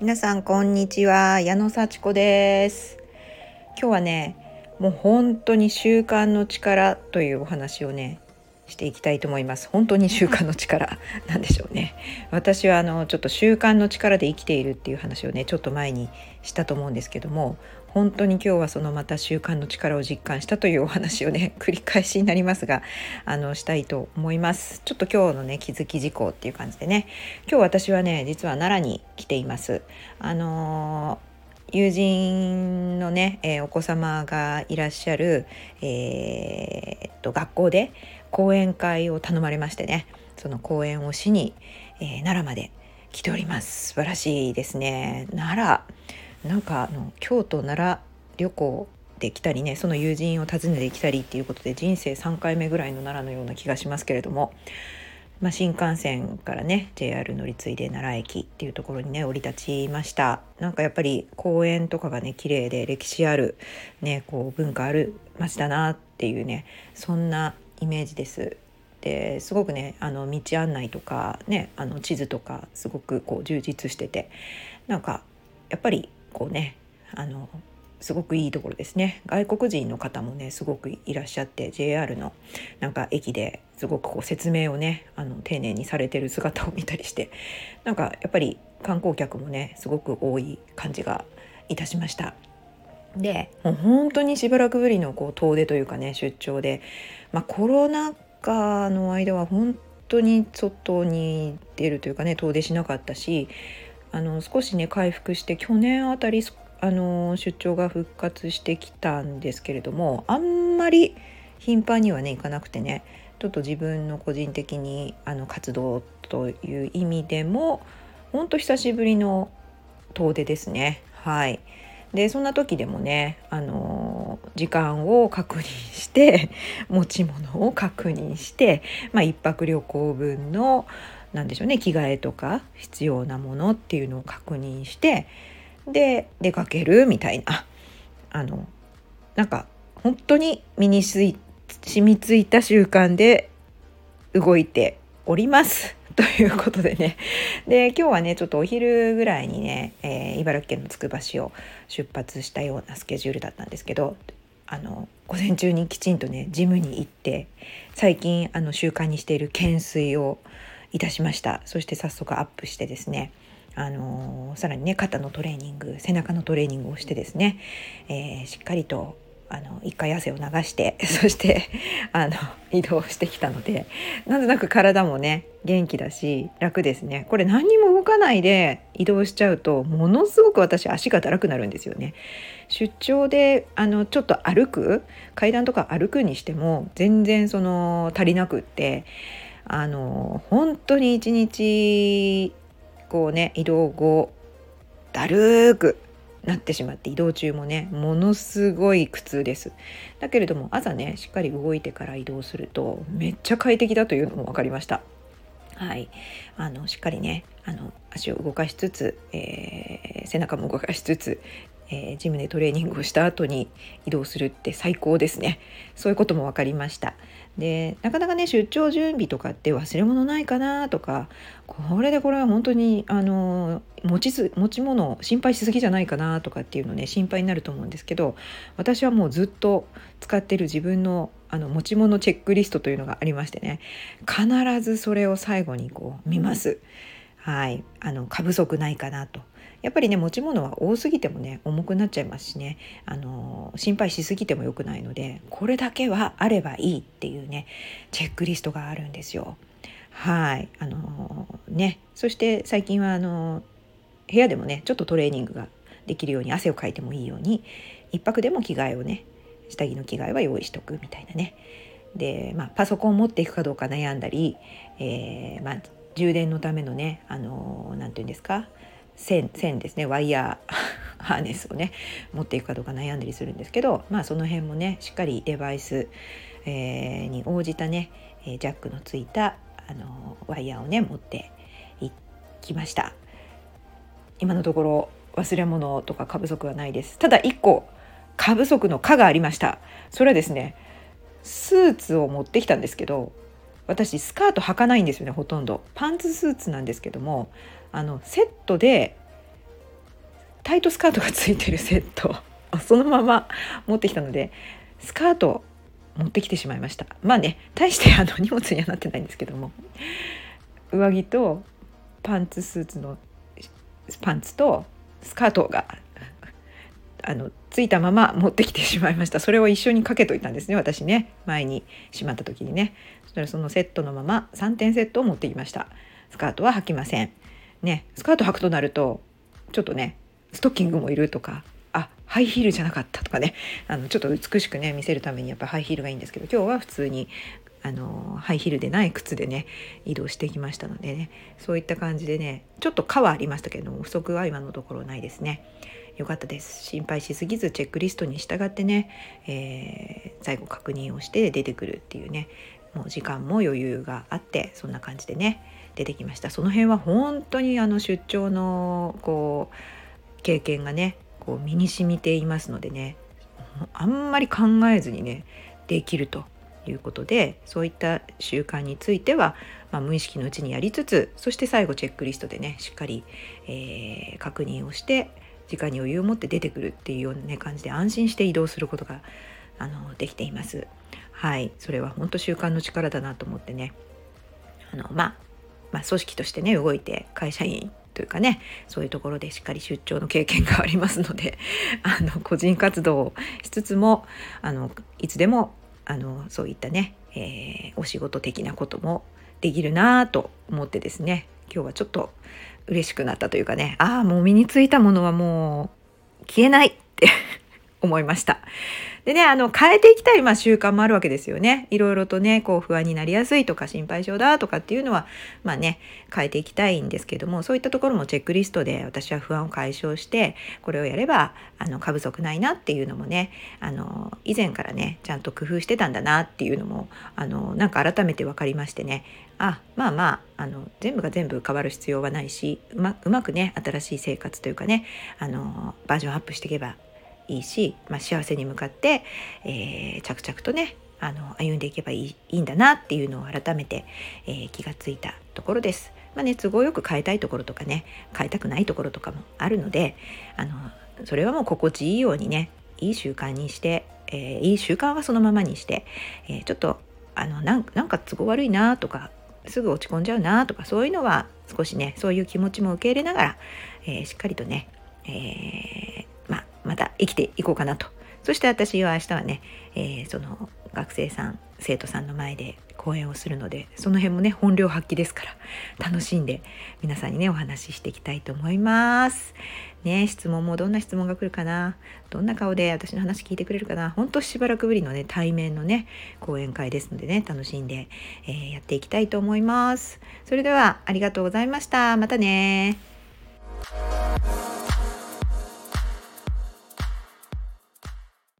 皆さんこんにちは。矢野幸子です。今日はねもう本当に習慣の力というお話をねしていきたいと思います。本当に習慣の力 なんでしょうね。私はあのちょっと習慣の力で生きているっていう話をねちょっと前にしたと思うんですけども本当に今日はそのまた習慣の力を実感したというお話をね 繰り返しになりますがあのしたいと思います。ちょっと今日のね気づき事項っていう感じでね。今日私はね実は奈良に来ています。あのー友人のね、えー、お子様がいらっしゃる、えー、っと学校で講演会を頼まれましてねその講演をしに、えー、奈良まで来ております。素晴らしいですね。奈良なんかあの京都奈良旅行できたりねその友人を訪ねてきたりっていうことで人生3回目ぐらいの奈良のような気がしますけれどもまあ、新幹線からね JR 乗り継いで奈良駅っていうところにね降り立ちました。なんかやっぱり公園とかがね綺麗で歴史あるねこう文化ある街だなっていうねそんなイメージですですごくねあの道案内とかねあの地図とかすごくこう充実しててなんかやっぱりこうねあのすごくいいところですね外国人の方もねすごくいらっしゃって JR のなんか駅ですごくこう説明をねあの丁寧にされてる姿を見たりしてなんかやっぱり観光客もねすごく多い感じがいたしました。でもう本当にしばらくぶりのこう遠出というかね出張で、まあ、コロナ禍の間は本当に外に出るというかね遠出しなかったしあの少しね回復して去年あたりあの出張が復活してきたんですけれどもあんまり頻繁にはね行かなくてねちょっと自分の個人的にあの活動という意味でもほんと久しぶりの遠出ですね。はい。でそんな時でもねあの時間を確認して 持ち物を確認してまあ一泊旅行分の何でしょうね着替えとか必要なものっていうのを確認してで出かけるみたいなあのなんか本当に身に染みついた習慣で動いております。ということでね。で今日はねちょっとお昼ぐらいにね、えー、茨城県のつくば市を出発したようなスケジュールだったんですけどあの午前中にきちんとねジムに行って最近あの習慣にしている懸垂をいたしました。そして早速アップしてですねあのさらにね肩のトレーニング背中のトレーニングをしてですね、えー、しっかりとあの一回汗を流して そしてあの移動してきたのでなんとなく体もね元気だし楽ですね。これ何にも動かないで移動しちゃうとものすごく私足がだらくなるんですよね。出張であのちょっと歩く階段とか歩くにしても全然その足りなくってあの本当に一日こうね移動後だるくなってしまって移動中もねものすごい苦痛です。だけれども朝ねしっかり動いてから移動するとめっちゃ快適だというのも分かりました。はい。あのしっかりねあの足を動かしつつ、えー、背中も動かしつつえー、ジムでトレーニングをした後に移動するって最高ですね。そういうことも分かりました。でなかなかね出張準備とかって忘れ物ないかなとかこれでこれは本当にあの持ちす持ち物心配しすぎじゃないかなとかっていうのね心配になると思うんですけど私はもうずっと使ってる自分のあの持ち物チェックリストというのがありましてね必ずそれを最後にこう見ます。はい、あの過不足ないかなと。やっぱりね持ち物は多すぎてもね重くなっちゃいますしね。あの心配しすぎても良くないのでこれだけはあればいいっていうねチェックリストがあるんですよ。はい。あのね。そして最近はあの部屋でもねちょっとトレーニングができるように汗をかいてもいいように1泊でも着替えをね下着の着替えは用意しとくみたいなね。で、まあ、パソコンを持っていくかどうか悩んだり、えー、まあ、充電のためのね何て言うんですか線線ですね。ワイヤー ハーネスをね持っていくかどうか悩んだりするんですけどまあその辺もねしっかりデバイス、えー、に応じたねジャックのついたあのワイヤーをね持っていきました。今のところ忘れ物とか過不足はないです。ただ1個過不足の「か」がありました。それはですねスーツを持ってきたんですけど私スカート履かないんですよねほとんど。パンツスーツなんですけどもあのセットでタイトスカートがついてる セットそのまま 持ってきたのでスカート持ってきてしまいました。まあね大してあの荷物にはなってないんですけども上着とパンツスーツのパンツとスカートがあのついたまま持ってきてしまいました。それを一緒にかけといたんですね。私ね。前にしまった時にね。そしたらそのセットのまま3点セットを持ってきました。スカートは履きません。ね。スカート履くとなるとちょっとねストッキングもいるとかあハイヒールじゃなかったとかね。あのちょっと美しくね見せるためにやっぱハイヒールがいいんですけど今日は普通にあのハイヒールでない靴でね移動してきましたのでね。そういった感じでねちょっと蚊はありましたけども不足は今のところないですね。よかったです。心配しすぎずチェックリストに従ってね、えー、最後確認をして出てくるっていうねもう時間も余裕があってそんな感じでね出てきました。その辺は本当にあの出張のこう経験がねこう身に染みていますのでねあんまり考えずにねできるということでそういった習慣については、まあ、無意識のうちにやりつつそして最後チェックリストでねしっかり、えー、確認をして時間に余裕を持って出てくるっていうような、ね、感じで安心して移動することがあのできています。はいそれは本当習慣の力だなと思ってねあの、まあ、まあ組織としてね動いて会社員というかねそういうところでしっかり出張の経験がありますので あの個人活動をしつつもあのいつでもあのそういったね、えー、お仕事的なこともできるなと思ってですね今日はちょっと嬉しくなったというかね。ああもう身についたものはもう消えないって。思いました。でね、あの、変えていきたい、まあ、習慣もあるわけですよね。いろいろとね、こう、不安になりやすいとか、心配性だとかっていうのは、まあね、変えていきたいんですけども、そういったところもチェックリストで私は不安を解消して、これをやれば、あの、過不足ないなっていうのもね、あの、以前からね、ちゃんと工夫してたんだなっていうのも、あの、なんか改めて分かりましてね、あ、まあまあ、あの、全部が全部変わる必要はないし、うまうまくね、新しい生活というかね、あの、バージョンアップしていけばいいし、まあ、幸せに向かって、えー、着々とねあの歩んでいけばいいいいんだなっていうのを改めて、えー、気がついたところです。まあね、都合よく変えたいところとかね変えたくないところとかもあるのであのそれはもう心地いいようにねいい習慣にして、えー、いい習慣はそのままにして、えー、ちょっとあのなんか都合悪いなとかすぐ落ち込んじゃうなとかそういうのは少しねそういう気持ちも受け入れながら、えー、しっかりとね、えまた生きていこうかなと。そして私は明日はね、えー、その学生さん生徒さんの前で講演をするのでその辺もね本領発揮ですから楽しんで皆さんにねお話ししていきたいと思います。ね質問もどんな質問が来るかな？どんな顔で私の話聞いてくれるかな？ほんとしばらくぶりのね対面のね講演会ですのでね楽しんで、えー、やっていきたいと思います。それではありがとうございました。またね